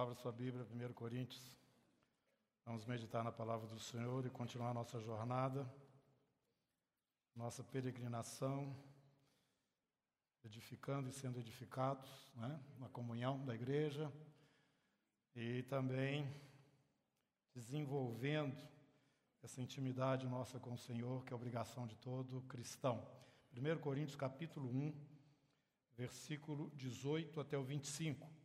Abra sua Bíblia, 1 Coríntios. Vamos meditar na palavra do Senhor e continuar nossa jornada, nossa peregrinação, edificando e sendo edificados, né? na comunhão da igreja e também desenvolvendo essa intimidade nossa com o Senhor, que é obrigação de todo cristão. 1 Coríntios capítulo 1, versículo 18 até o 25.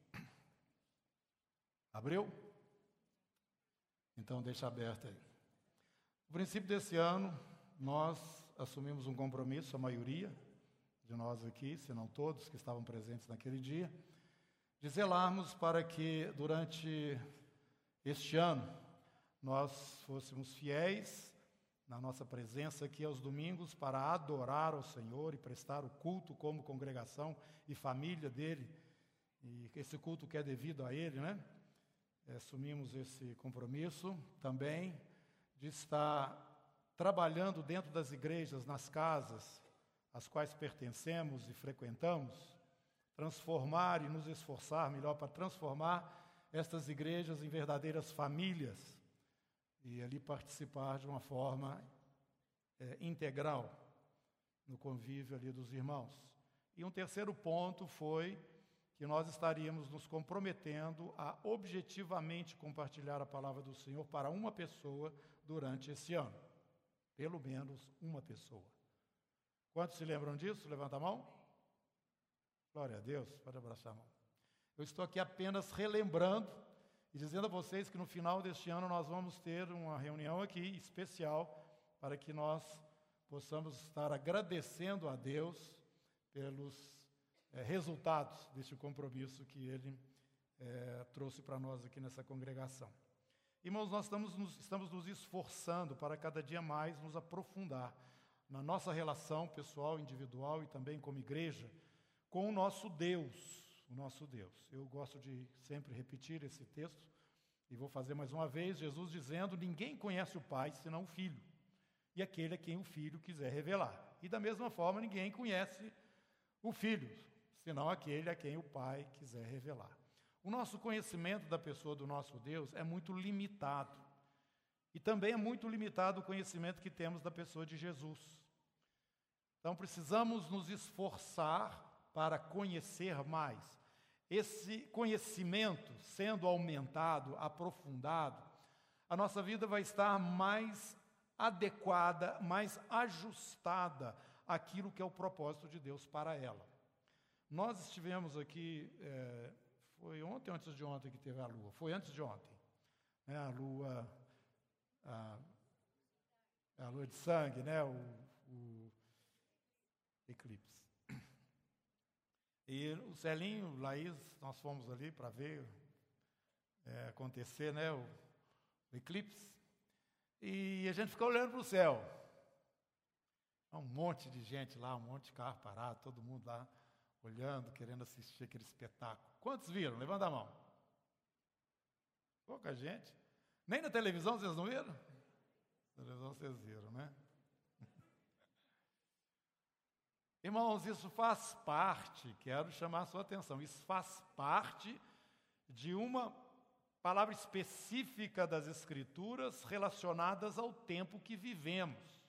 Abriu? Então deixa aberto aí. No princípio desse ano, nós assumimos um compromisso, a maioria de nós aqui, se não todos que estavam presentes naquele dia, de zelarmos para que durante este ano nós fôssemos fiéis na nossa presença aqui aos domingos para adorar ao Senhor e prestar o culto como congregação e família dele, e esse culto que é devido a ele, né? Assumimos esse compromisso também de estar trabalhando dentro das igrejas, nas casas às quais pertencemos e frequentamos, transformar e nos esforçar melhor para transformar estas igrejas em verdadeiras famílias e ali participar de uma forma é, integral no convívio ali dos irmãos. E um terceiro ponto foi que nós estaríamos nos comprometendo a objetivamente compartilhar a palavra do Senhor para uma pessoa durante esse ano. Pelo menos uma pessoa. Quantos se lembram disso? Levanta a mão. Glória a Deus, pode abraçar a mão. Eu estou aqui apenas relembrando e dizendo a vocês que no final deste ano nós vamos ter uma reunião aqui especial para que nós possamos estar agradecendo a Deus pelos é, resultados deste compromisso que ele é, trouxe para nós aqui nessa congregação. Irmãos, nós estamos nos, estamos nos esforçando para cada dia mais nos aprofundar na nossa relação pessoal, individual e também como igreja com o nosso Deus, o nosso Deus. Eu gosto de sempre repetir esse texto e vou fazer mais uma vez, Jesus dizendo: ninguém conhece o Pai senão o Filho, e aquele a quem o Filho quiser revelar. E da mesma forma, ninguém conhece o Filho, senão aquele a quem o Pai quiser revelar. O nosso conhecimento da pessoa do nosso Deus é muito limitado. E também é muito limitado o conhecimento que temos da pessoa de Jesus. Então precisamos nos esforçar para conhecer mais. Esse conhecimento sendo aumentado, aprofundado, a nossa vida vai estar mais adequada, mais ajustada àquilo que é o propósito de Deus para ela. Nós estivemos aqui, é, foi ontem ou antes de ontem que teve a lua? Foi antes de ontem. Né? A lua, a, a lua de sangue, né? o, o eclipse. E o Celinho, o Laís, nós fomos ali para ver é, acontecer né, o, o, eclipse. E a gente ficou olhando para o céu. Um monte de gente lá, um monte de carro parado, todo mundo lá olhando, querendo assistir aquele espetáculo. Quantos viram? Levanta a mão. Pouca gente. Nem na televisão vocês não viram? Na televisão vocês viram, né? Irmãos, isso faz parte, quero chamar a sua atenção, isso faz parte de uma palavra específica das Escrituras relacionadas ao tempo que vivemos.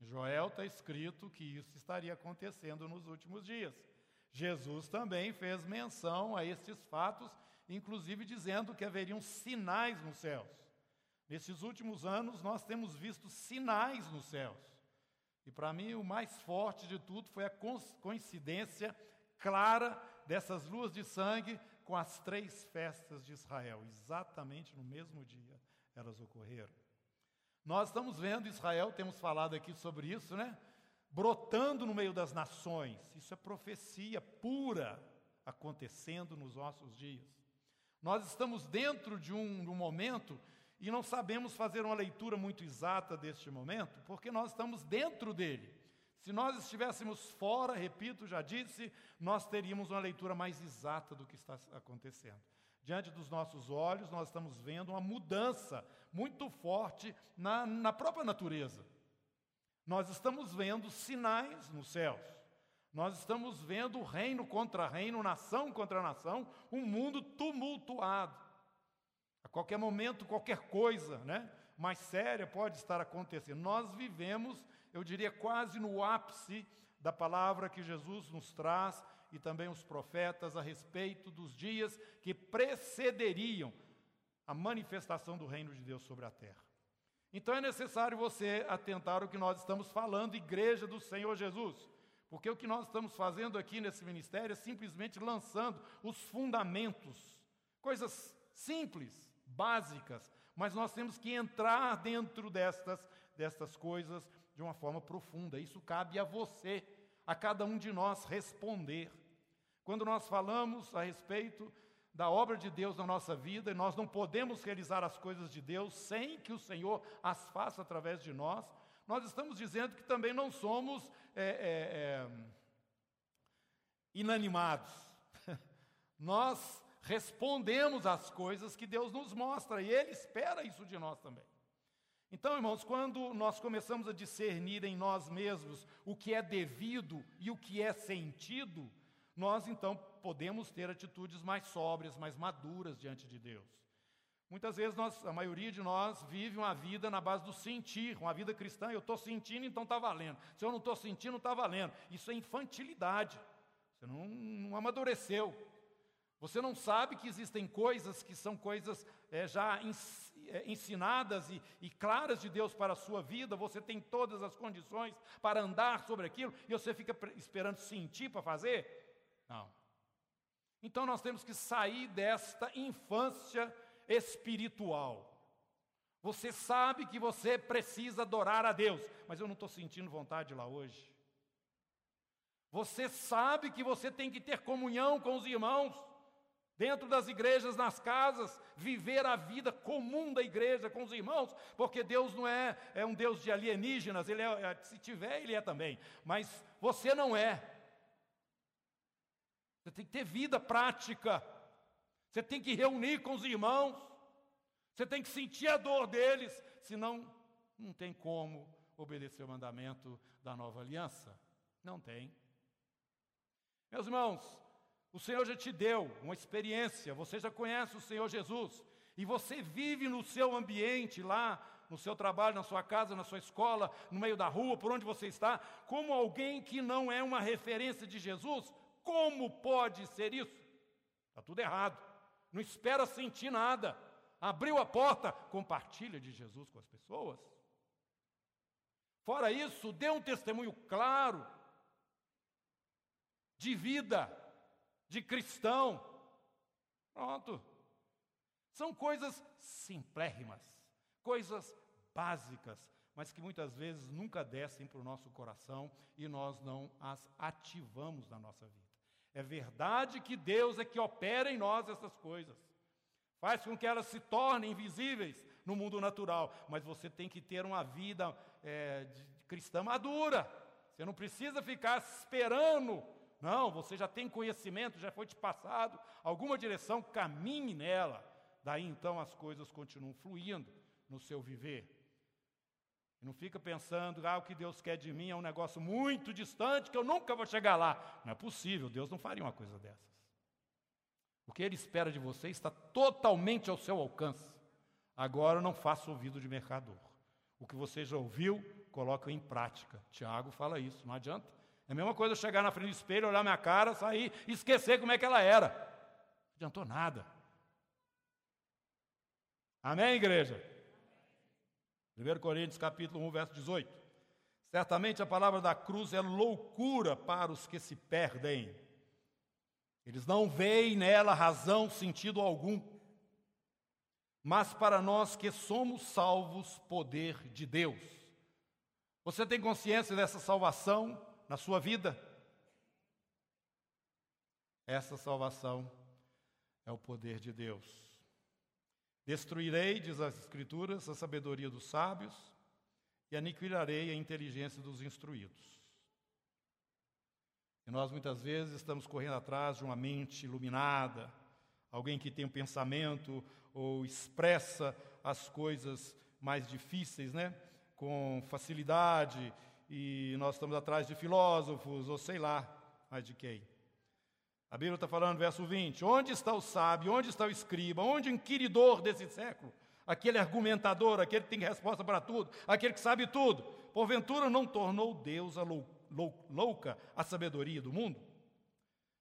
Em Joel está escrito que isso estaria acontecendo nos últimos dias. Jesus também fez menção a estes fatos, inclusive dizendo que haveriam sinais nos céus. Nesses últimos anos, nós temos visto sinais nos céus. E para mim, o mais forte de tudo foi a coincidência clara dessas luas de sangue com as três festas de Israel. Exatamente no mesmo dia elas ocorreram. Nós estamos vendo Israel, temos falado aqui sobre isso, né? Brotando no meio das nações. Isso é profecia pura acontecendo nos nossos dias. Nós estamos dentro de um, um, momento e não sabemos fazer uma leitura muito exata deste momento, porque nós estamos dentro dele. Se nós estivéssemos fora, repito, já disse, nós teríamos uma leitura mais exata do que está acontecendo. Diante dos nossos olhos, nós estamos vendo uma mudança muito forte na, na própria natureza. Nós estamos vendo sinais nos céus. Nós estamos vendo reino contra reino, nação contra nação, um mundo tumultuado. qualquer momento, qualquer coisa, né? Mais séria pode estar acontecendo. Nós vivemos, eu diria, quase no ápice da palavra que Jesus nos traz e também os profetas a respeito dos dias que precederiam a manifestação do reino de Deus sobre a terra. Então é necessário você atentar ao que nós estamos falando, igreja do Senhor Jesus. Porque o que nós estamos fazendo aqui nesse ministério é simplesmente lançando os fundamentos, coisas simples, básicas, mas nós temos que entrar dentro destas, destas coisas de uma forma profunda. Isso cabe a você, a cada um de nós responder. Quando nós falamos a respeito da obra de Deus na nossa vida, e nós não podemos realizar as coisas de Deus sem que o Senhor as faça através de nós, nós estamos dizendo que também não somos é, é, é, inanimados. nós respondemos às coisas que Deus nos mostra e Ele espera isso de nós também. Então, irmãos, quando nós começamos a discernir em nós mesmos o que é devido e o que é sentido, nós então podemos ter atitudes mais sóbrias, mais maduras diante de Deus. Muitas vezes nós, a maioria de nós vive uma vida na base do sentir, uma vida cristã, eu estou sentindo, então está valendo. Se eu não estou sentindo, está valendo. Isso é infantilidade. Você não, não, amadureceu. Você não sabe que existem coisas que são coisas é, já é, ensinadas e, e claras de Deus para a sua vida. Você tem todas as condições para andar sobre aquilo e você fica esperando sentir para fazer. Não. Então nós temos que sair desta infância espiritual. Você sabe que você precisa adorar a Deus, mas eu não estou sentindo vontade lá hoje. Você sabe que você tem que ter comunhão com os irmãos, dentro das igrejas, nas casas, viver a vida comum da igreja com os irmãos, porque Deus não é, é um Deus de alienígenas, ele é, se tiver, ele é também, mas você não é. Você tem que ter vida prática. Você tem que reunir com os irmãos. Você tem que sentir a dor deles, senão não tem como obedecer o mandamento da nova aliança. Não tem. Meus irmãos, o Senhor já te deu uma experiência, você já conhece o Senhor Jesus, e você vive no seu ambiente lá, no seu trabalho, na sua casa, na sua escola, no meio da rua, por onde você está, como alguém que não é uma referência de Jesus, como pode ser isso? Está tudo errado. Não espera sentir nada. Abriu a porta, compartilha de Jesus com as pessoas. Fora isso, dê um testemunho claro de vida, de cristão. Pronto. São coisas simplérrimas, coisas básicas, mas que muitas vezes nunca descem para o nosso coração e nós não as ativamos na nossa vida. É verdade que Deus é que opera em nós essas coisas. Faz com que elas se tornem visíveis no mundo natural. Mas você tem que ter uma vida é, de cristã madura. Você não precisa ficar esperando. Não, você já tem conhecimento, já foi te passado alguma direção, caminhe nela. Daí então as coisas continuam fluindo no seu viver. E não fica pensando, ah, o que Deus quer de mim é um negócio muito distante que eu nunca vou chegar lá. Não é possível, Deus não faria uma coisa dessas. O que Ele espera de você está totalmente ao seu alcance. Agora não faça ouvido de mercador. O que você já ouviu, coloca em prática. Tiago fala isso, não adianta. É a mesma coisa eu chegar na frente do espelho, olhar minha cara, sair e esquecer como é que ela era. Não adiantou nada. Amém, igreja? 1 Coríntios capítulo 1, verso 18. Certamente a palavra da cruz é loucura para os que se perdem. Eles não veem nela razão, sentido algum. Mas para nós que somos salvos, poder de Deus. Você tem consciência dessa salvação na sua vida? Essa salvação é o poder de Deus. Destruirei, diz as Escrituras, a sabedoria dos sábios e aniquilarei a inteligência dos instruídos. E nós muitas vezes estamos correndo atrás de uma mente iluminada, alguém que tem um pensamento ou expressa as coisas mais difíceis, né? Com facilidade, e nós estamos atrás de filósofos ou sei lá mais de quem. A Bíblia está falando, verso 20: Onde está o sábio, onde está o escriba, onde o inquiridor desse século? Aquele argumentador, aquele que tem resposta para tudo, aquele que sabe tudo. Porventura não tornou Deus a lou, lou, louca a sabedoria do mundo?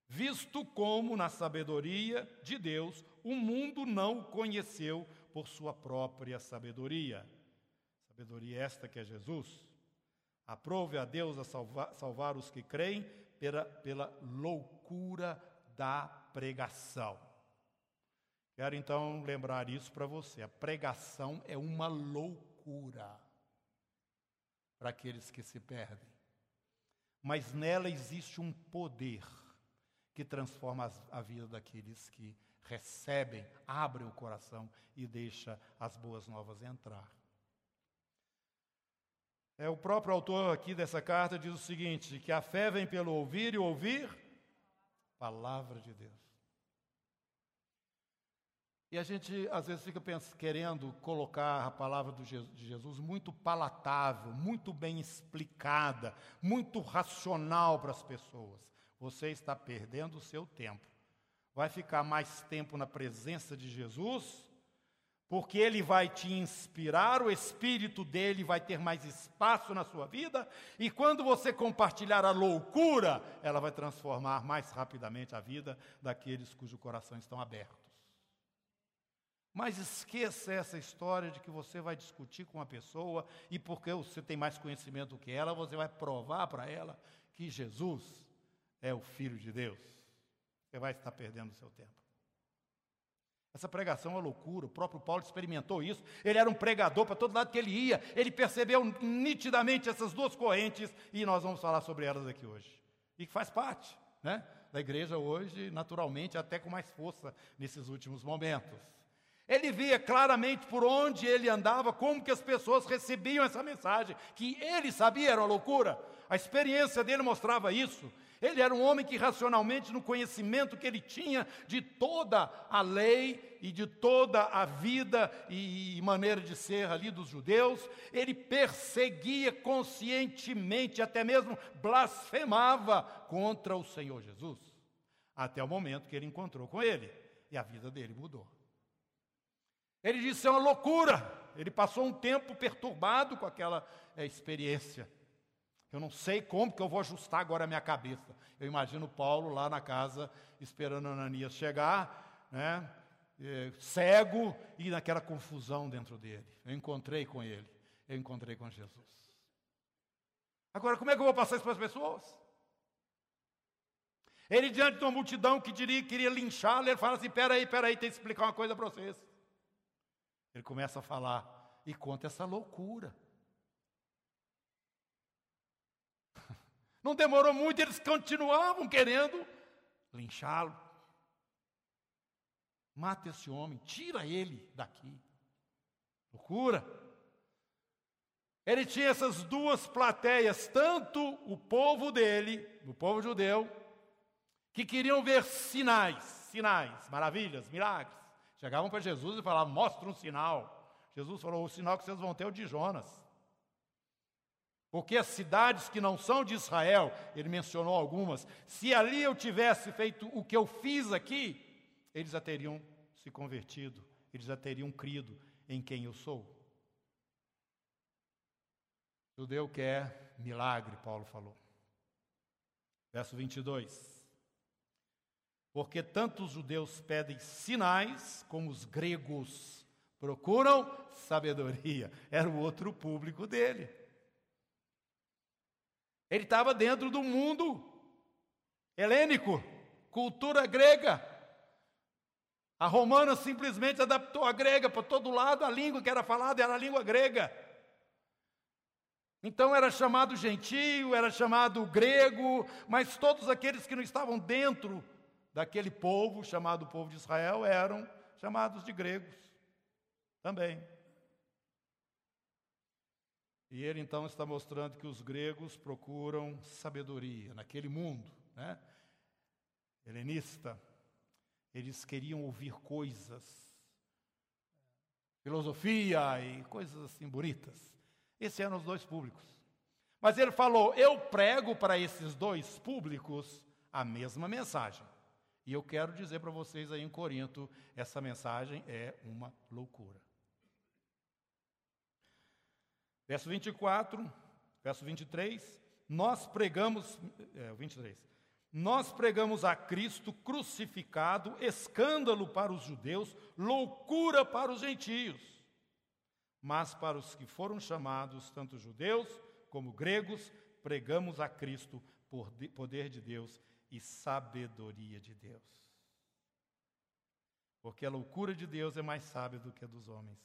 Visto como, na sabedoria de Deus, o mundo não o conheceu por sua própria sabedoria. Sabedoria esta que é Jesus. Aprove a Deus a salvar, salvar os que creem pela, pela da pregação. Quero então lembrar isso para você. A pregação é uma loucura para aqueles que se perdem. Mas nela existe um poder que transforma a vida daqueles que recebem, abrem o coração e deixa as boas novas entrar. É, o próprio autor aqui dessa carta diz o seguinte: que a fé vem pelo ouvir e ouvir palavra de Deus. E a gente às vezes fica pensando, querendo colocar a palavra de Jesus muito palatável, muito bem explicada, muito racional para as pessoas. Você está perdendo o seu tempo. Vai ficar mais tempo na presença de Jesus porque ele vai te inspirar, o espírito dele vai ter mais espaço na sua vida, e quando você compartilhar a loucura, ela vai transformar mais rapidamente a vida daqueles cujo coração estão abertos. Mas esqueça essa história de que você vai discutir com uma pessoa e porque você tem mais conhecimento do que ela, você vai provar para ela que Jesus é o Filho de Deus. Você vai estar perdendo o seu tempo. Essa pregação é loucura, o próprio Paulo experimentou isso. Ele era um pregador para todo lado que ele ia, ele percebeu nitidamente essas duas correntes e nós vamos falar sobre elas aqui hoje. E que faz parte né, da igreja hoje, naturalmente, até com mais força nesses últimos momentos. Ele via claramente por onde ele andava, como que as pessoas recebiam essa mensagem, que ele sabia era uma loucura. A experiência dele mostrava isso. Ele era um homem que, racionalmente, no conhecimento que ele tinha de toda a lei e de toda a vida e maneira de ser ali dos judeus, ele perseguia conscientemente, até mesmo blasfemava contra o Senhor Jesus, até o momento que ele encontrou com ele e a vida dele mudou. Ele disse: é uma loucura. Ele passou um tempo perturbado com aquela é, experiência. Eu não sei como que eu vou ajustar agora a minha cabeça. Eu imagino Paulo lá na casa esperando Ananias chegar, né? É, cego e naquela confusão dentro dele. Eu encontrei com ele, eu encontrei com Jesus. Agora, como é que eu vou passar isso para as pessoas? Ele, diante de uma multidão que diria, queria linchá-lo, ele fala assim: peraí, peraí, tem que explicar uma coisa para vocês. Ele começa a falar e conta essa loucura. Não demorou muito, eles continuavam querendo linchá-lo. Mata esse homem, tira ele daqui. Loucura. Ele tinha essas duas plateias, tanto o povo dele, o povo judeu, que queriam ver sinais, sinais, maravilhas, milagres. Chegavam para Jesus e falavam: mostra um sinal. Jesus falou: o sinal que vocês vão ter é o de Jonas. Porque as cidades que não são de Israel, ele mencionou algumas, se ali eu tivesse feito o que eu fiz aqui, eles já teriam se convertido, eles já teriam crido em quem eu sou. O judeu quer milagre, Paulo falou. Verso 22. Porque tanto os judeus pedem sinais, como os gregos procuram sabedoria. Era o outro público dele. Ele estava dentro do mundo helênico, cultura grega. A romana simplesmente adaptou a grega para todo lado, a língua que era falada era a língua grega. Então era chamado gentio, era chamado grego, mas todos aqueles que não estavam dentro daquele povo chamado povo de Israel eram chamados de gregos também. E ele então está mostrando que os gregos procuram sabedoria naquele mundo, né? Helenista. Eles queriam ouvir coisas, filosofia e coisas assim bonitas. Esses eram os dois públicos. Mas ele falou: Eu prego para esses dois públicos a mesma mensagem. E eu quero dizer para vocês aí em Corinto, essa mensagem é uma loucura. Verso 24, verso 23, nós pregamos, é, 23, nós pregamos a Cristo crucificado, escândalo para os judeus, loucura para os gentios. Mas para os que foram chamados, tanto judeus como gregos, pregamos a Cristo por poder de Deus e sabedoria de Deus. Porque a loucura de Deus é mais sábia do que a dos homens,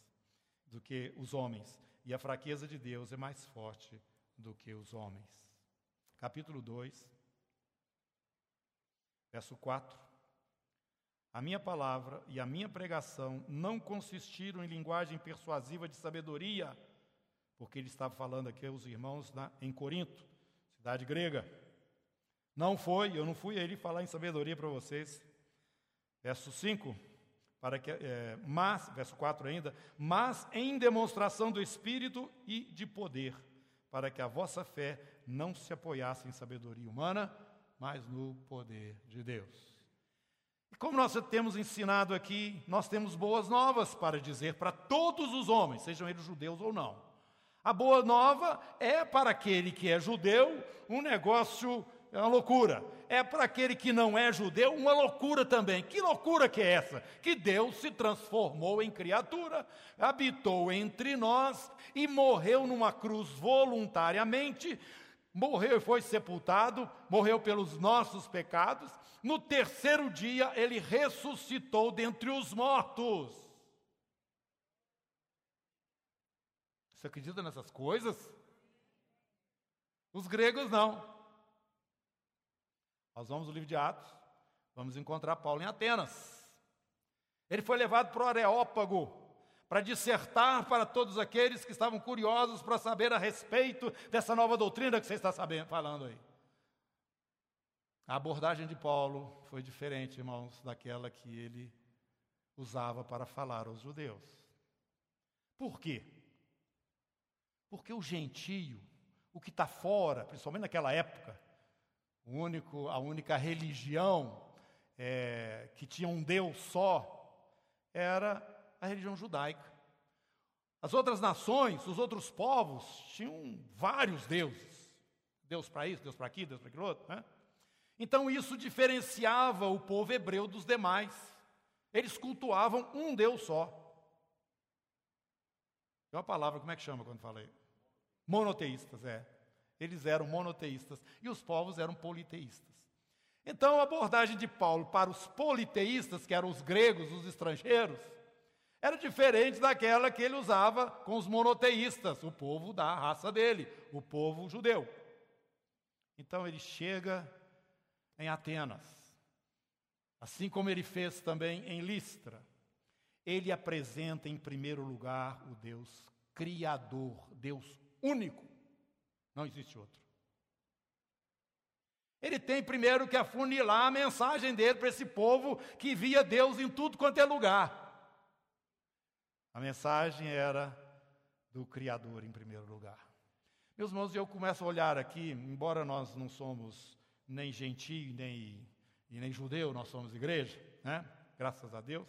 do que os homens, e a fraqueza de Deus é mais forte do que os homens. Capítulo 2, verso 4. A minha palavra e a minha pregação não consistiram em linguagem persuasiva de sabedoria, porque ele estava falando aqui aos irmãos na, em Corinto, cidade grega. Não foi, eu não fui ele falar em sabedoria para vocês. Verso 5, para que, é, mas, verso 4 ainda, mas em demonstração do Espírito e de poder, para que a vossa fé não se apoiasse em sabedoria humana, mas no poder de Deus. E como nós temos ensinado aqui, nós temos boas novas para dizer para todos os homens, sejam eles judeus ou não. A boa nova é para aquele que é judeu um negócio é uma loucura. É para aquele que não é judeu uma loucura também. Que loucura que é essa? Que Deus se transformou em criatura, habitou entre nós e morreu numa cruz voluntariamente, morreu e foi sepultado, morreu pelos nossos pecados. No terceiro dia ele ressuscitou dentre os mortos. Você acredita nessas coisas? Os gregos não. Nós vamos no livro de Atos, vamos encontrar Paulo em Atenas. Ele foi levado para o Areópago para dissertar para todos aqueles que estavam curiosos para saber a respeito dessa nova doutrina que você está sabendo, falando aí. A abordagem de Paulo foi diferente, irmãos, daquela que ele usava para falar aos judeus. Por quê? Porque o gentio, o que está fora, principalmente naquela época, único, a única religião é, que tinha um Deus só era a religião judaica. As outras nações, os outros povos, tinham vários deuses. Deus para isso, Deus para aqui, Deus para aquilo outro. Né? Então isso diferenciava o povo hebreu dos demais. Eles cultuavam um Deus só. É uma palavra, como é que chama quando falei? Monoteístas, é eles eram monoteístas e os povos eram politeístas. Então, a abordagem de Paulo para os politeístas, que eram os gregos, os estrangeiros, era diferente daquela que ele usava com os monoteístas, o povo da raça dele, o povo judeu. Então, ele chega em Atenas, assim como ele fez também em Listra. Ele apresenta em primeiro lugar o Deus Criador, Deus único, não existe outro. Ele tem primeiro que afunilar a mensagem dele para esse povo que via Deus em tudo quanto é lugar. A mensagem era do Criador em primeiro lugar. Meus irmãos, eu começo a olhar aqui, embora nós não somos nem gentio nem, e nem judeu, nós somos igreja, né? Graças a Deus.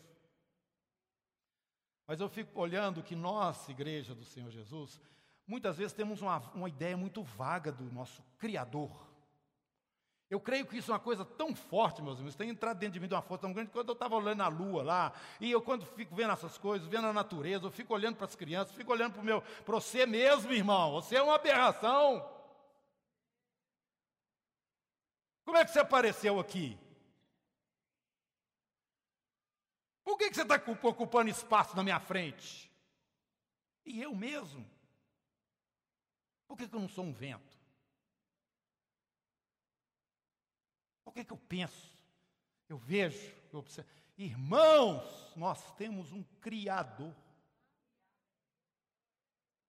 Mas eu fico olhando que nós, igreja do Senhor Jesus, Muitas vezes temos uma, uma ideia muito vaga do nosso Criador. Eu creio que isso é uma coisa tão forte, meus irmãos, tem entrado dentro de mim de uma força tão grande. Quando eu estava olhando a lua lá, e eu quando fico vendo essas coisas, vendo a natureza, eu fico olhando para as crianças, fico olhando para o meu, para você mesmo, irmão. Você é uma aberração. Como é que você apareceu aqui? Por que, que você está ocupando espaço na minha frente? E eu mesmo? Por que, que eu não sou um vento? Por que, que eu penso? Eu vejo, eu observo. Irmãos, nós temos um Criador.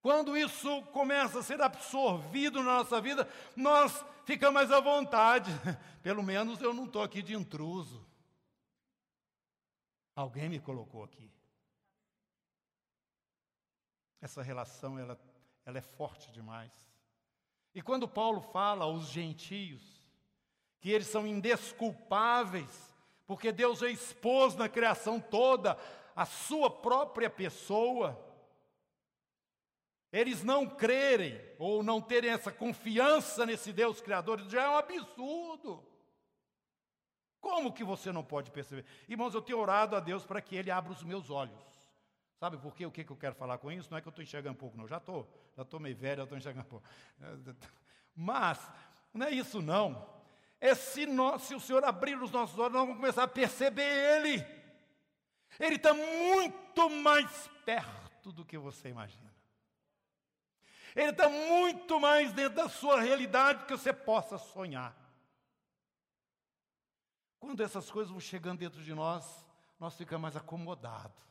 Quando isso começa a ser absorvido na nossa vida, nós ficamos mais à vontade. Pelo menos eu não estou aqui de intruso. Alguém me colocou aqui. Essa relação, ela ela é forte demais. E quando Paulo fala aos gentios que eles são indesculpáveis Porque Deus expôs na criação toda a sua própria pessoa. Eles não crerem ou não terem essa confiança nesse Deus Criador já é um absurdo. Como que você não pode perceber? Irmãos, eu tenho orado a Deus para que Ele abra os meus olhos. Sabe por quê? O que, que eu quero falar com isso? Não é que eu estou enxergando pouco, não. Já estou, já estou meio velho, já estou enxergando pouco. Mas, não é isso não. É se, nós, se o Senhor abrir os nossos olhos, nós vamos começar a perceber Ele. Ele está muito mais perto do que você imagina. Ele está muito mais dentro da sua realidade que você possa sonhar. Quando essas coisas vão chegando dentro de nós, nós ficamos mais acomodados.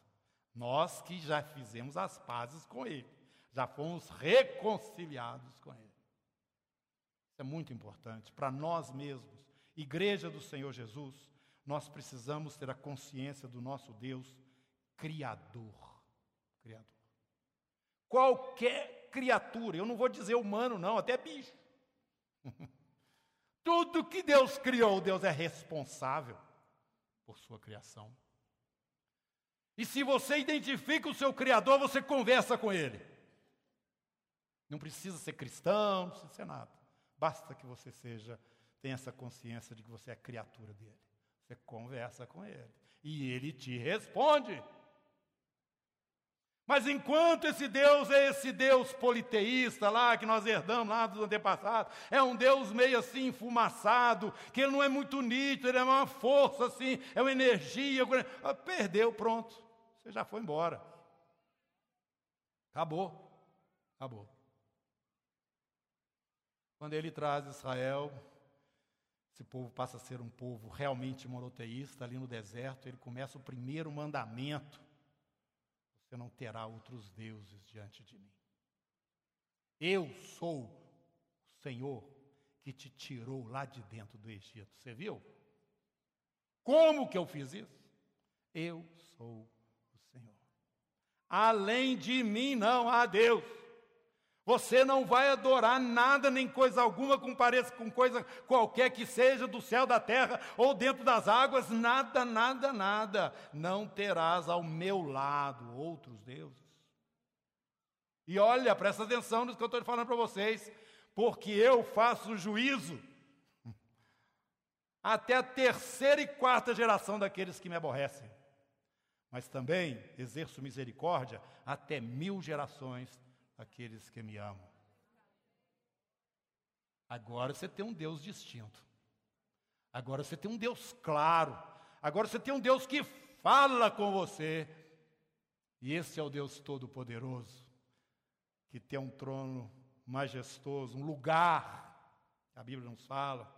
Nós que já fizemos as pazes com Ele, já fomos reconciliados com Ele. Isso é muito importante para nós mesmos, Igreja do Senhor Jesus. Nós precisamos ter a consciência do nosso Deus Criador. Criador. Qualquer criatura, eu não vou dizer humano, não, até bicho. Tudo que Deus criou, Deus é responsável por sua criação. E se você identifica o seu Criador, você conversa com Ele. Não precisa ser cristão, não precisa ser nada. Basta que você seja, tenha essa consciência de que você é criatura dele. Você conversa com Ele. E Ele te responde. Mas enquanto esse Deus é esse Deus politeísta lá, que nós herdamos lá dos antepassados, é um Deus meio assim enfumaçado, que ele não é muito nítido, ele é uma força assim, é uma energia. Perdeu, pronto. Você já foi embora. Acabou. Acabou. Quando ele traz Israel, esse povo passa a ser um povo realmente monoteísta ali no deserto, ele começa o primeiro mandamento você não terá outros deuses diante de mim. Eu sou o Senhor que te tirou lá de dentro do Egito. Você viu? Como que eu fiz isso? Eu sou. Além de mim não há Deus. Você não vai adorar nada nem coisa alguma com pareça com coisa qualquer que seja do céu, da terra ou dentro das águas, nada, nada, nada. Não terás ao meu lado outros deuses. E olha, presta atenção no que eu estou falando para vocês, porque eu faço juízo até a terceira e quarta geração daqueles que me aborrecem. Mas também exerço misericórdia até mil gerações aqueles que me amam. Agora você tem um Deus distinto. Agora você tem um Deus claro. Agora você tem um Deus que fala com você. E esse é o Deus Todo-Poderoso, que tem um trono majestoso, um lugar. A Bíblia nos fala,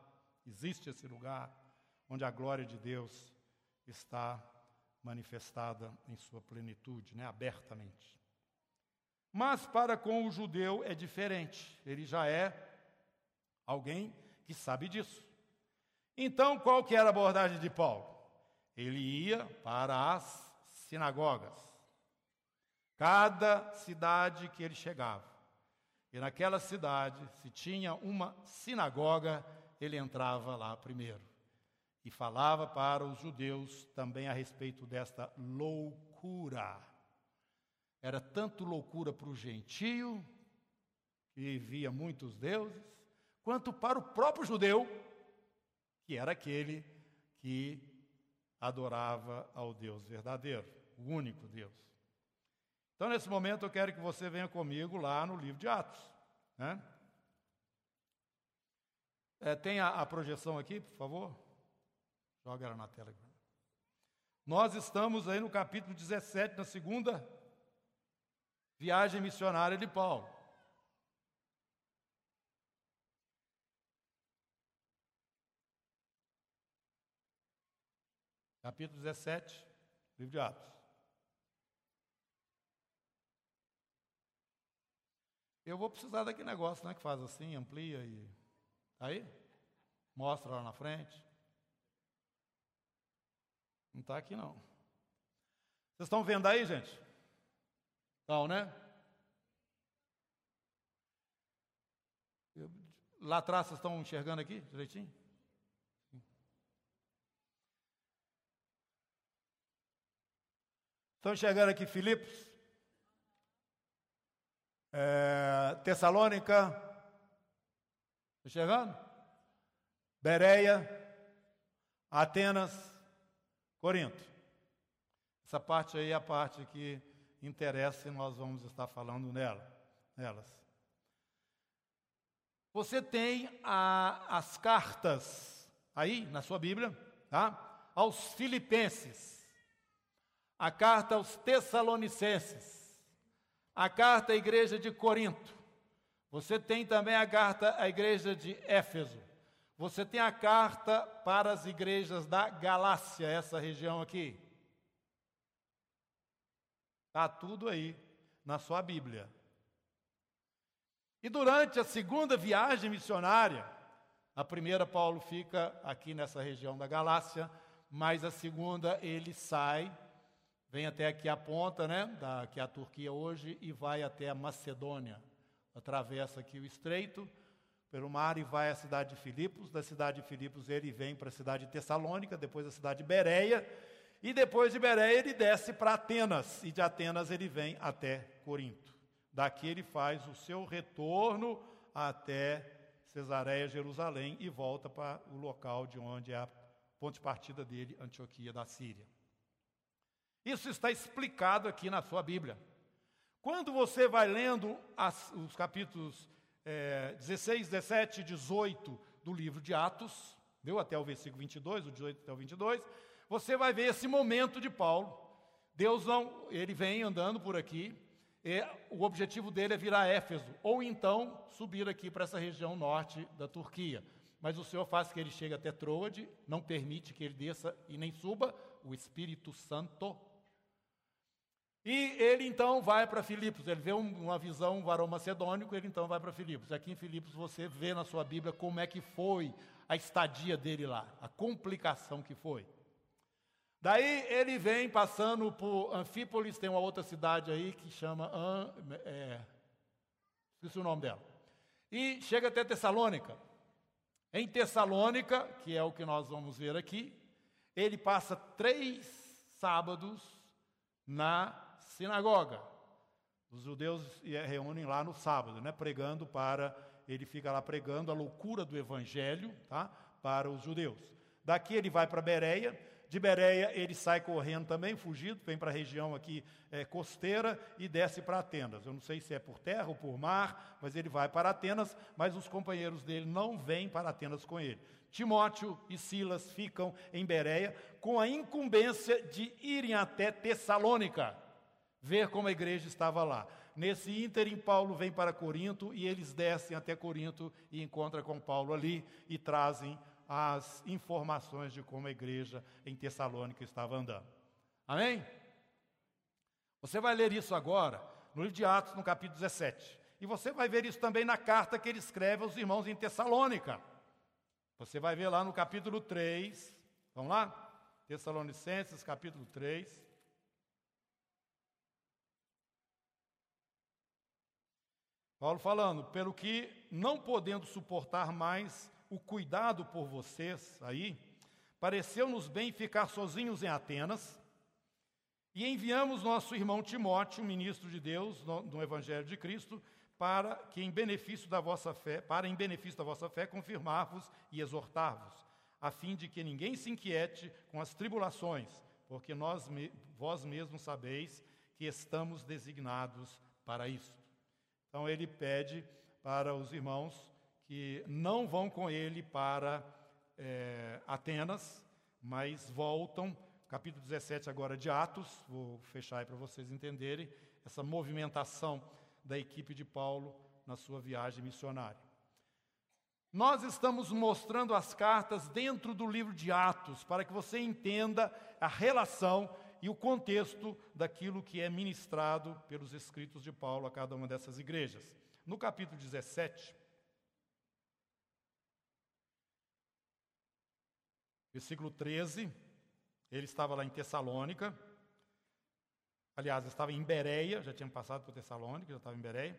existe esse lugar onde a glória de Deus está manifestada em sua plenitude, né, abertamente. Mas para com o judeu é diferente, ele já é alguém que sabe disso. Então, qual que era a abordagem de Paulo? Ele ia para as sinagogas. Cada cidade que ele chegava. E naquela cidade, se tinha uma sinagoga, ele entrava lá primeiro. E falava para os judeus também a respeito desta loucura era tanto loucura para o gentio, que via muitos deuses, quanto para o próprio judeu, que era aquele que adorava ao Deus verdadeiro, o único Deus. Então, nesse momento, eu quero que você venha comigo lá no livro de Atos. Né? É, tem a, a projeção aqui, por favor? Joga ela na tela. Nós estamos aí no capítulo 17, na segunda Viagem missionária de Paulo. Capítulo 17, livro de Atos. Eu vou precisar daquele negócio, né? Que faz assim, amplia e. Tá aí? Mostra lá na frente. Não está aqui não. Vocês estão vendo aí, gente? Não, né? Lá atrás vocês estão enxergando aqui direitinho? Estão chegando aqui Filipos? É, Tessalônica? Está chegando? Bereia? Atenas? Corinto. Essa parte aí é a parte que interessa e nós vamos estar falando nela, nelas. Você tem a, as cartas aí na sua Bíblia, tá? Aos Filipenses, a carta aos Tessalonicenses, a carta à igreja de Corinto. Você tem também a carta à igreja de Éfeso. Você tem a carta para as igrejas da Galácia, essa região aqui. Está tudo aí na sua Bíblia. E durante a segunda viagem missionária, a primeira Paulo fica aqui nessa região da Galácia, mas a segunda ele sai, vem até aqui a ponta, né, da, que é a Turquia hoje, e vai até a Macedônia. Atravessa aqui o estreito pelo mar e vai à cidade de Filipos. Da cidade de Filipos ele vem para a cidade de Tessalônica, depois a cidade de Bereia, e depois de Bereia ele desce para Atenas, e de Atenas ele vem até Corinto. Daqui ele faz o seu retorno até Cesareia, Jerusalém, e volta para o local de onde é a ponte de partida dele, Antioquia da Síria. Isso está explicado aqui na sua Bíblia. Quando você vai lendo as, os capítulos é, 16, 17 e 18 do livro de Atos, viu? Até o versículo 22, do 18 até o 22, você vai ver esse momento de Paulo. Deus não, ele vem andando por aqui, e o objetivo dele é virar Éfeso, ou então subir aqui para essa região norte da Turquia. Mas o Senhor faz que ele chegue até Troade, não permite que ele desça e nem suba, o Espírito Santo. E ele então vai para Filipos, ele vê uma visão, um varão macedônico, ele então vai para Filipos. Aqui em Filipos você vê na sua Bíblia como é que foi a estadia dele lá, a complicação que foi. Daí ele vem passando por Anfípolis, tem uma outra cidade aí que chama. É, esqueci o nome dela. E chega até Tessalônica. Em Tessalônica, que é o que nós vamos ver aqui, ele passa três sábados na sinagoga. Os judeus reúnem lá no sábado, né, pregando para. Ele fica lá pregando a loucura do evangelho tá, para os judeus. Daqui ele vai para Bereia de Bereia, ele sai correndo também, fugido, vem para a região aqui é, costeira e desce para Atenas. Eu não sei se é por terra ou por mar, mas ele vai para Atenas, mas os companheiros dele não vêm para Atenas com ele. Timóteo e Silas ficam em Bereia com a incumbência de irem até Tessalônica, ver como a igreja estava lá. Nesse ínterim, Paulo vem para Corinto e eles descem até Corinto e encontram com Paulo ali e trazem as informações de como a igreja em Tessalônica estava andando. Amém? Você vai ler isso agora no livro de Atos, no capítulo 17. E você vai ver isso também na carta que ele escreve aos irmãos em Tessalônica. Você vai ver lá no capítulo 3. Vamos lá? Tessalonicenses, capítulo 3. Paulo falando, pelo que não podendo suportar mais o cuidado por vocês aí, pareceu-nos bem ficar sozinhos em Atenas, e enviamos nosso irmão Timóteo, ministro de Deus no, no Evangelho de Cristo, para que em benefício da vossa fé, para em benefício da vossa fé confirmar-vos e exortar-vos, a fim de que ninguém se inquiete com as tribulações, porque nós vós mesmos sabeis que estamos designados para isso. Então ele pede para os irmãos que não vão com ele para é, Atenas, mas voltam, capítulo 17 agora de Atos, vou fechar aí para vocês entenderem essa movimentação da equipe de Paulo na sua viagem missionária. Nós estamos mostrando as cartas dentro do livro de Atos, para que você entenda a relação e o contexto daquilo que é ministrado pelos escritos de Paulo a cada uma dessas igrejas. No capítulo 17, Versículo 13, ele estava lá em Tessalônica, aliás, estava em Bereia, já tinha passado por Tessalônica, já estava em Bereia,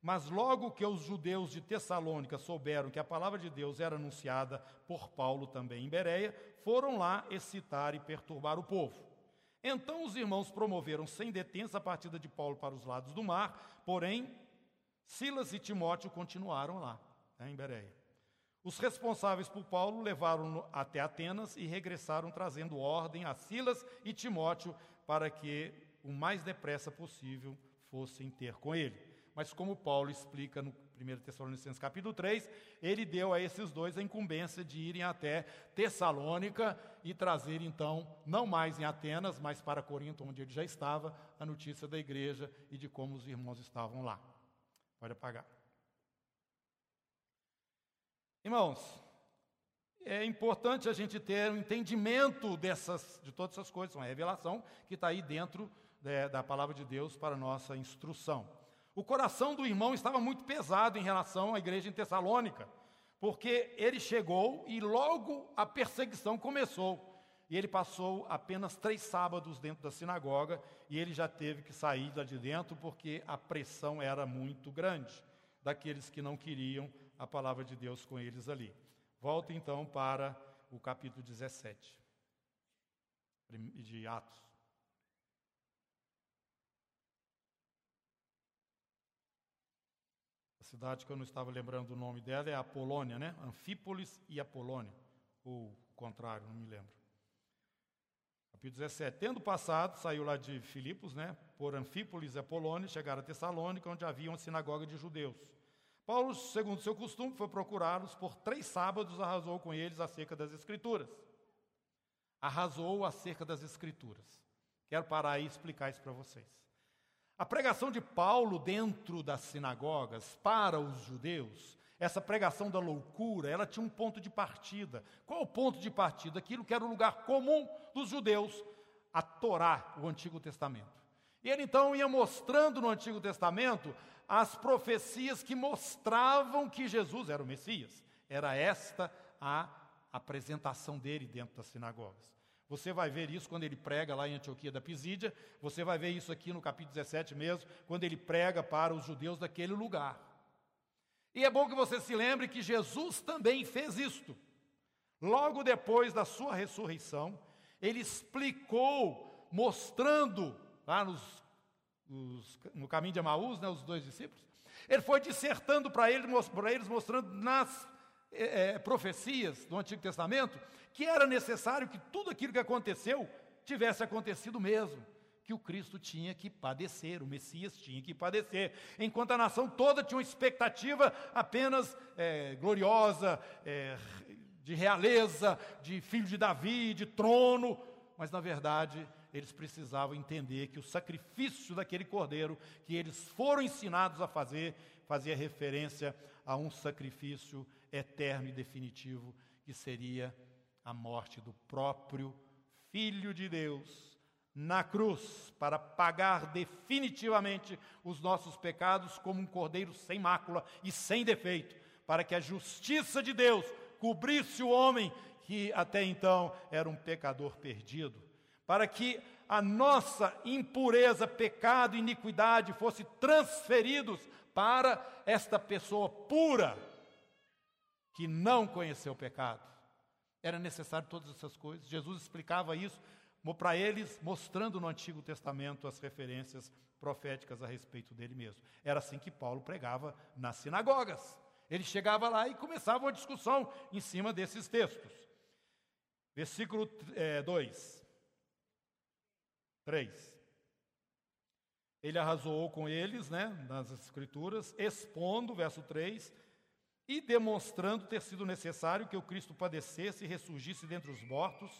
mas logo que os judeus de Tessalônica souberam que a palavra de Deus era anunciada por Paulo também em Bereia, foram lá excitar e perturbar o povo. Então os irmãos promoveram sem detença a partida de Paulo para os lados do mar, porém Silas e Timóteo continuaram lá, né, em Bereia. Os responsáveis por Paulo levaram-no até Atenas e regressaram trazendo ordem a Silas e Timóteo para que o mais depressa possível fossem ter com ele. Mas como Paulo explica no 1 Tessalonicenses capítulo 3, ele deu a esses dois a incumbência de irem até Tessalônica e trazer então, não mais em Atenas, mas para Corinto, onde ele já estava, a notícia da igreja e de como os irmãos estavam lá. Pode apagar. Irmãos, é importante a gente ter um entendimento dessas, de todas essas coisas, uma revelação que está aí dentro é, da palavra de Deus para nossa instrução. O coração do irmão estava muito pesado em relação à igreja em Tessalônica, porque ele chegou e logo a perseguição começou. E ele passou apenas três sábados dentro da sinagoga e ele já teve que sair lá de dentro porque a pressão era muito grande daqueles que não queriam a palavra de Deus com eles ali. Volta então para o capítulo 17 de Atos. Cidade que eu não estava lembrando o nome dela é Apolônia, né? Anfípolis e Apolônia. Ou o contrário, não me lembro. Capítulo 17. Tendo passado, saiu lá de Filipos, né? Por Anfípolis e Apolônia, chegaram a Tessalônica, onde havia uma sinagoga de judeus. Paulo, segundo seu costume, foi procurá-los. Por três sábados arrasou com eles acerca das Escrituras. Arrasou acerca das Escrituras. Quero parar e explicar isso para vocês. A pregação de Paulo dentro das sinagogas para os judeus, essa pregação da loucura, ela tinha um ponto de partida. Qual o ponto de partida? Aquilo que era o lugar comum dos judeus, a Torá, o Antigo Testamento. E ele então ia mostrando no Antigo Testamento as profecias que mostravam que Jesus era o Messias. Era esta a apresentação dele dentro das sinagogas. Você vai ver isso quando ele prega lá em Antioquia da Pisídia, você vai ver isso aqui no capítulo 17 mesmo, quando ele prega para os judeus daquele lugar. E é bom que você se lembre que Jesus também fez isto. Logo depois da sua ressurreição, ele explicou, mostrando lá nos, no caminho de Amaús, né, os dois discípulos, ele foi dissertando para eles, eles, mostrando nas é, profecias do Antigo Testamento que era necessário que tudo aquilo que aconteceu tivesse acontecido mesmo. Que o Cristo tinha que padecer, o Messias tinha que padecer. Enquanto a nação toda tinha uma expectativa apenas é, gloriosa, é, de realeza, de filho de Davi, de trono, mas na verdade eles precisavam entender que o sacrifício daquele cordeiro que eles foram ensinados a fazer, fazia referência a um sacrifício eterno e definitivo que seria a morte do próprio Filho de Deus na cruz para pagar definitivamente os nossos pecados como um cordeiro sem mácula e sem defeito, para que a justiça de Deus cobrisse o homem que até então era um pecador perdido, para que a nossa impureza, pecado, iniquidade fosse transferidos para esta pessoa pura que não conheceu pecado era necessário todas essas coisas. Jesus explicava isso para eles, mostrando no Antigo Testamento as referências proféticas a respeito dele mesmo. Era assim que Paulo pregava nas sinagogas. Ele chegava lá e começava uma discussão em cima desses textos. Versículo 2, é, 3. Ele arrasou com eles, né, nas Escrituras, expondo, verso 3, e demonstrando ter sido necessário que o Cristo padecesse e ressurgisse dentre os mortos.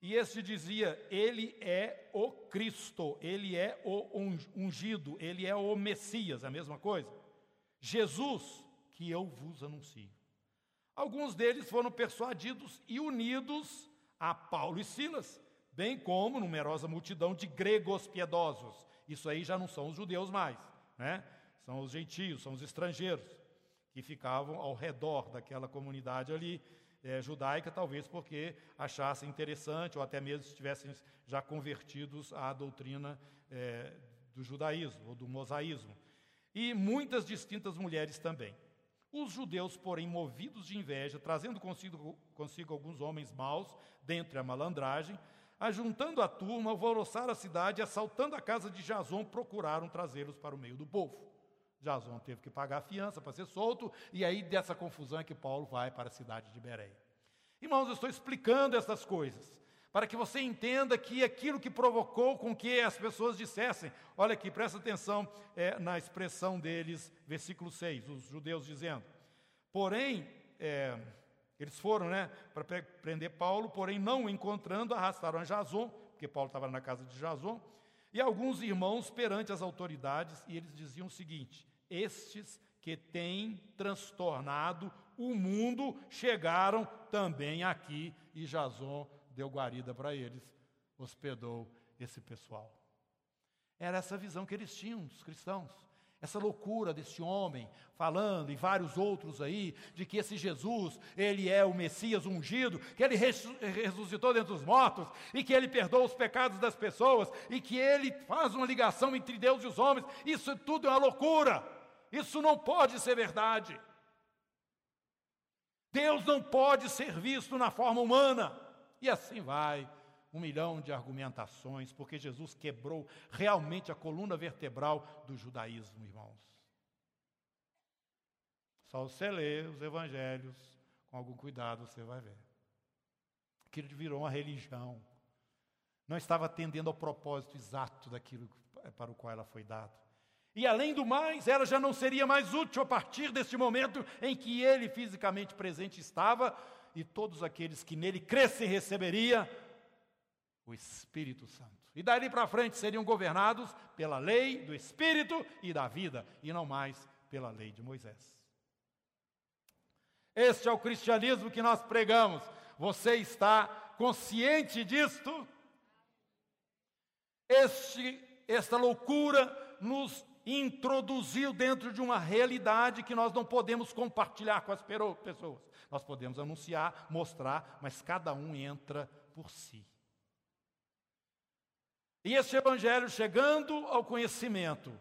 E este dizia: Ele é o Cristo, ele é o ungido, ele é o Messias, é a mesma coisa. Jesus, que eu vos anuncio. Alguns deles foram persuadidos e unidos a Paulo e Silas, bem como numerosa multidão de gregos piedosos. Isso aí já não são os judeus mais, né? São os gentios, são os estrangeiros que ficavam ao redor daquela comunidade ali é, judaica, talvez porque achassem interessante ou até mesmo estivessem já convertidos à doutrina é, do judaísmo ou do mosaísmo. E muitas distintas mulheres também. Os judeus, porém, movidos de inveja, trazendo consigo, consigo alguns homens maus, dentre a malandragem, ajuntando a turma, alvoroçaram a cidade assaltando a casa de Jason, procuraram trazê-los para o meio do povo. Jason teve que pagar a fiança para ser solto, e aí dessa confusão é que Paulo vai para a cidade de Bereia. Irmãos, eu estou explicando essas coisas para que você entenda que aquilo que provocou com que as pessoas dissessem, olha aqui, presta atenção é, na expressão deles, versículo 6, os judeus dizendo, porém, é, eles foram né, para prender Paulo, porém não o encontrando, arrastaram a Jason, porque Paulo estava na casa de Jason, e alguns irmãos perante as autoridades, e eles diziam o seguinte: estes que têm transtornado o mundo chegaram também aqui, e Jason deu guarida para eles, hospedou esse pessoal. Era essa visão que eles tinham, os cristãos. Essa loucura desse homem falando e vários outros aí de que esse Jesus, ele é o Messias ungido, que ele ressuscitou dentre os mortos e que ele perdoa os pecados das pessoas e que ele faz uma ligação entre Deus e os homens. Isso tudo é uma loucura. Isso não pode ser verdade. Deus não pode ser visto na forma humana. E assim vai, um milhão de argumentações, porque Jesus quebrou realmente a coluna vertebral do judaísmo, irmãos. Só você lê os evangelhos com algum cuidado, você vai ver. Aquilo virou uma religião. Não estava atendendo ao propósito exato daquilo para o qual ela foi dada. E além do mais, ela já não seria mais útil a partir deste momento em que ele fisicamente presente estava, e todos aqueles que nele crescem receberia o Espírito Santo. E dali para frente seriam governados pela lei do Espírito e da vida, e não mais pela lei de Moisés. Este é o cristianismo que nós pregamos. Você está consciente disto? Este, esta loucura nos introduziu dentro de uma realidade que nós não podemos compartilhar com as pessoas. Nós podemos anunciar, mostrar, mas cada um entra por si. E esse evangelho chegando ao conhecimento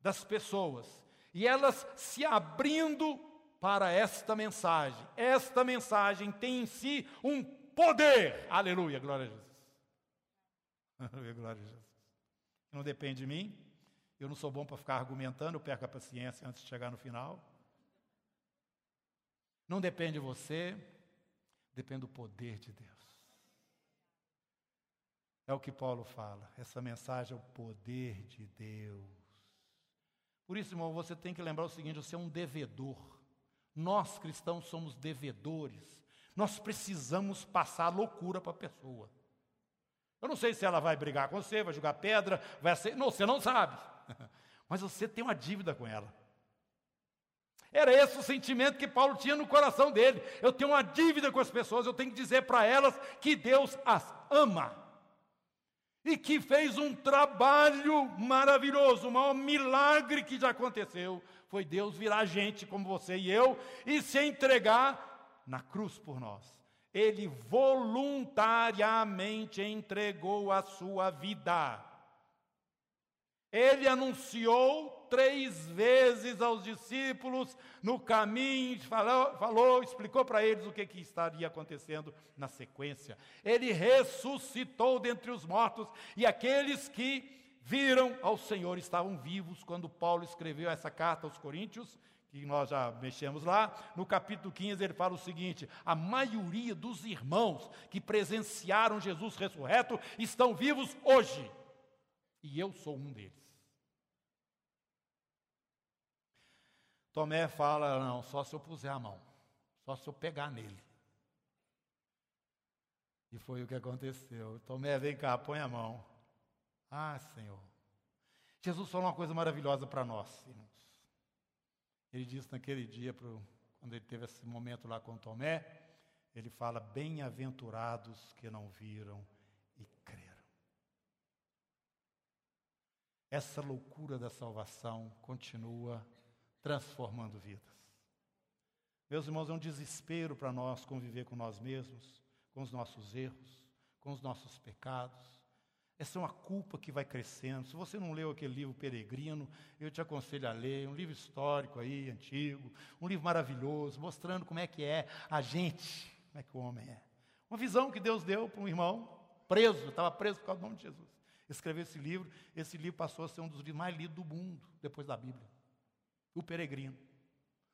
das pessoas, e elas se abrindo para esta mensagem. Esta mensagem tem em si um poder. Aleluia, glória a Jesus. Aleluia, glória a Jesus. Não depende de mim. Eu não sou bom para ficar argumentando, eu perco a paciência antes de chegar no final. Não depende de você, depende do poder de Deus. É o que Paulo fala. Essa mensagem é o poder de Deus. Por isso, irmão, você tem que lembrar o seguinte: você é um devedor. Nós cristãos somos devedores. Nós precisamos passar loucura para a pessoa. Eu não sei se ela vai brigar com você, vai jogar pedra, vai ser. Não, você não sabe. Mas você tem uma dívida com ela. Era esse o sentimento que Paulo tinha no coração dele. Eu tenho uma dívida com as pessoas, eu tenho que dizer para elas que Deus as ama. E que fez um trabalho maravilhoso, o maior milagre que já aconteceu foi Deus virar gente como você e eu e se entregar na cruz por nós. Ele voluntariamente entregou a sua vida. Ele anunciou três vezes aos discípulos no caminho, falou, falou explicou para eles o que, que estaria acontecendo na sequência. Ele ressuscitou dentre os mortos e aqueles que viram ao Senhor estavam vivos quando Paulo escreveu essa carta aos Coríntios, que nós já mexemos lá. No capítulo 15 ele fala o seguinte: a maioria dos irmãos que presenciaram Jesus ressurreto estão vivos hoje. E eu sou um deles. Tomé fala: não, só se eu puser a mão, só se eu pegar nele. E foi o que aconteceu. Tomé, vem cá, põe a mão. Ah, Senhor. Jesus falou uma coisa maravilhosa para nós, irmãos. Ele disse naquele dia, quando ele teve esse momento lá com Tomé, ele fala: Bem-aventurados que não viram e creram. Essa loucura da salvação continua transformando vidas. Meus irmãos, é um desespero para nós conviver com nós mesmos, com os nossos erros, com os nossos pecados. Essa é uma culpa que vai crescendo. Se você não leu aquele livro Peregrino, eu te aconselho a ler, um livro histórico aí, antigo, um livro maravilhoso, mostrando como é que é a gente, como é que o homem é. Uma visão que Deus deu para um irmão, preso, estava preso por causa do nome de Jesus. Escreveu esse livro, esse livro passou a ser um dos livros mais lidos do mundo, depois da Bíblia. O Peregrino.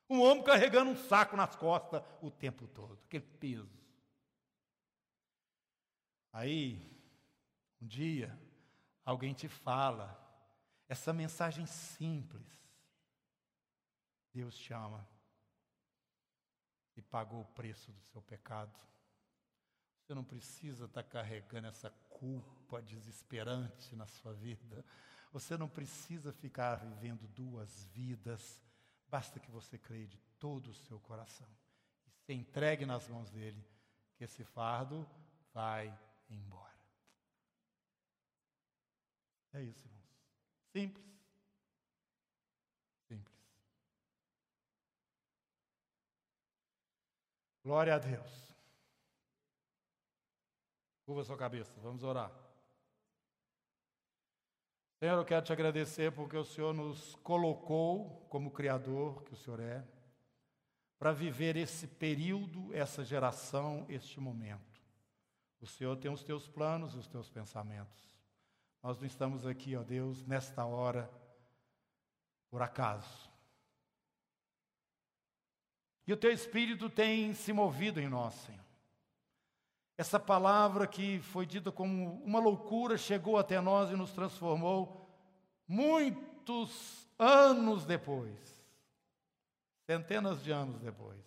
Um homem carregando um saco nas costas o tempo todo, aquele peso. Aí, um dia, alguém te fala essa mensagem simples. Deus te ama e pagou o preço do seu pecado. Você não precisa estar carregando essa culpa desesperante na sua vida. Você não precisa ficar vivendo duas vidas. Basta que você creia de todo o seu coração e se entregue nas mãos dele, que esse fardo vai embora. É isso, irmãos. Simples. Simples. Glória a Deus. Curva sua cabeça, vamos orar. Senhor, eu quero te agradecer porque o Senhor nos colocou como Criador que o Senhor é, para viver esse período, essa geração, este momento. O Senhor tem os teus planos e os teus pensamentos. Nós não estamos aqui, ó Deus, nesta hora, por acaso. E o teu Espírito tem se movido em nós, Senhor. Essa palavra que foi dita como uma loucura chegou até nós e nos transformou muitos anos depois, centenas de anos depois.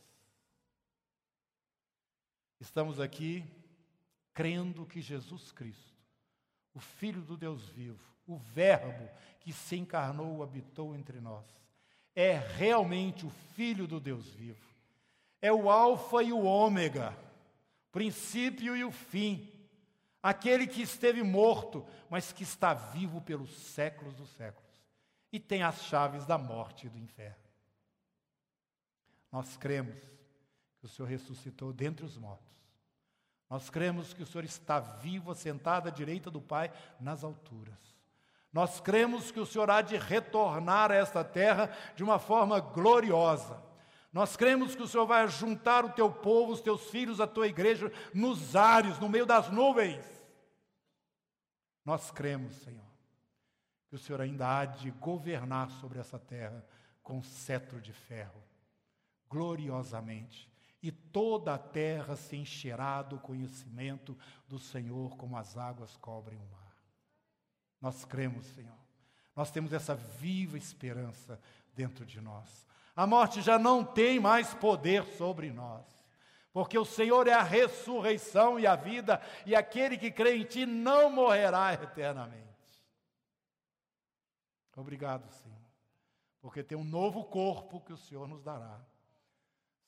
Estamos aqui crendo que Jesus Cristo, o Filho do Deus vivo, o Verbo que se encarnou, habitou entre nós, é realmente o Filho do Deus vivo, é o Alfa e o Ômega princípio e o fim. Aquele que esteve morto, mas que está vivo pelos séculos dos séculos e tem as chaves da morte e do inferno. Nós cremos que o Senhor ressuscitou dentre os mortos. Nós cremos que o Senhor está vivo, assentado à direita do Pai nas alturas. Nós cremos que o Senhor há de retornar a esta terra de uma forma gloriosa nós cremos que o Senhor vai juntar o teu povo, os teus filhos, a tua igreja, nos ares, no meio das nuvens. Nós cremos, Senhor, que o Senhor ainda há de governar sobre essa terra com cetro de ferro, gloriosamente, e toda a terra se encherá do conhecimento do Senhor, como as águas cobrem o mar. Nós cremos, Senhor. Nós temos essa viva esperança dentro de nós. A morte já não tem mais poder sobre nós. Porque o Senhor é a ressurreição e a vida, e aquele que crê em Ti não morrerá eternamente. Obrigado, Senhor, porque tem um novo corpo que o Senhor nos dará.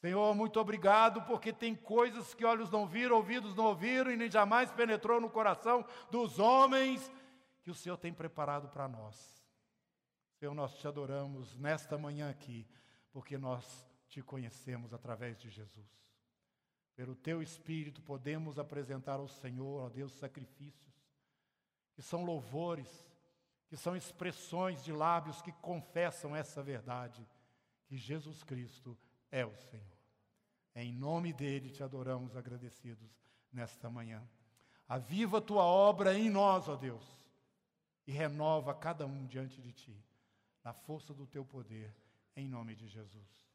Senhor, muito obrigado, porque tem coisas que olhos não viram, ouvidos não ouviram e nem jamais penetrou no coração dos homens que o Senhor tem preparado para nós. Senhor, nós te adoramos nesta manhã aqui porque nós te conhecemos através de Jesus. Pelo teu Espírito podemos apresentar ao Senhor, ó Deus, sacrifícios, que são louvores, que são expressões de lábios que confessam essa verdade, que Jesus Cristo é o Senhor. Em nome dele te adoramos agradecidos nesta manhã. Aviva a tua obra em nós, ó Deus, e renova cada um diante de ti, na força do teu poder em nome de Jesus.